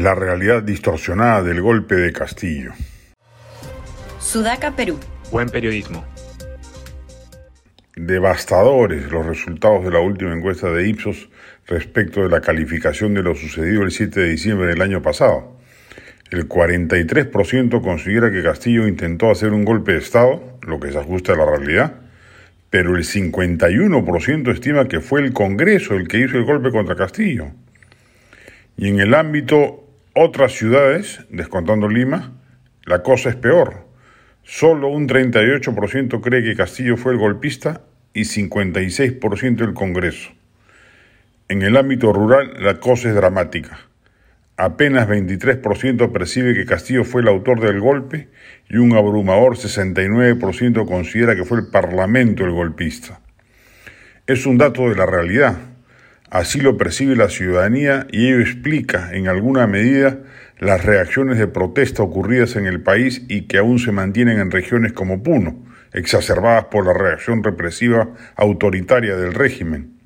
la realidad distorsionada del golpe de Castillo. Sudaca, Perú. Buen periodismo. Devastadores los resultados de la última encuesta de Ipsos respecto de la calificación de lo sucedido el 7 de diciembre del año pasado. El 43% considera que Castillo intentó hacer un golpe de Estado, lo que se ajusta a la realidad, pero el 51% estima que fue el Congreso el que hizo el golpe contra Castillo. Y en el ámbito otras ciudades, descontando Lima, la cosa es peor. Solo un 38% cree que Castillo fue el golpista y 56% el Congreso. En el ámbito rural la cosa es dramática. Apenas 23% percibe que Castillo fue el autor del golpe y un abrumador 69% considera que fue el Parlamento el golpista. Es un dato de la realidad. Así lo percibe la ciudadanía y ello explica, en alguna medida, las reacciones de protesta ocurridas en el país y que aún se mantienen en regiones como Puno, exacerbadas por la reacción represiva autoritaria del régimen.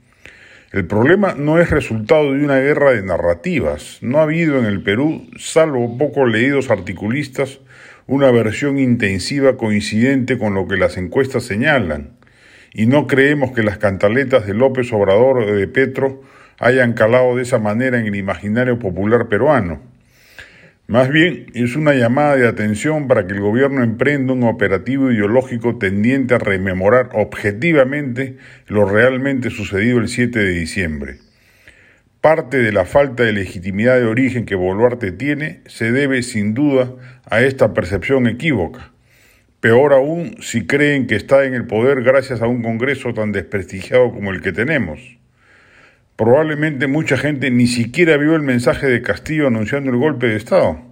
El problema no es resultado de una guerra de narrativas. No ha habido en el Perú, salvo pocos leídos articulistas, una versión intensiva coincidente con lo que las encuestas señalan y no creemos que las cantaletas de López Obrador o de Petro hayan calado de esa manera en el imaginario popular peruano. Más bien es una llamada de atención para que el gobierno emprenda un operativo ideológico tendiente a rememorar objetivamente lo realmente sucedido el 7 de diciembre. Parte de la falta de legitimidad de origen que Boluarte tiene se debe sin duda a esta percepción equívoca. Peor aún si creen que está en el poder gracias a un Congreso tan desprestigiado como el que tenemos. Probablemente mucha gente ni siquiera vio el mensaje de Castillo anunciando el golpe de Estado.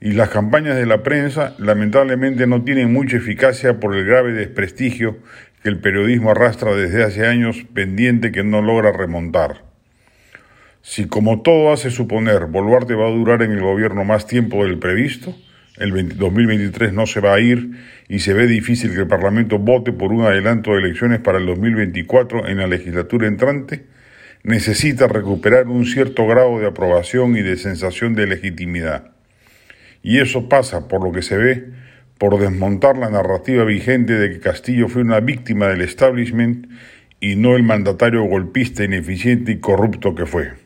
Y las campañas de la prensa lamentablemente no tienen mucha eficacia por el grave desprestigio que el periodismo arrastra desde hace años pendiente que no logra remontar. Si como todo hace suponer Boluarte va a durar en el gobierno más tiempo del previsto, el 2023 no se va a ir y se ve difícil que el Parlamento vote por un adelanto de elecciones para el 2024 en la legislatura entrante, necesita recuperar un cierto grado de aprobación y de sensación de legitimidad. Y eso pasa, por lo que se ve, por desmontar la narrativa vigente de que Castillo fue una víctima del establishment y no el mandatario golpista, ineficiente y corrupto que fue.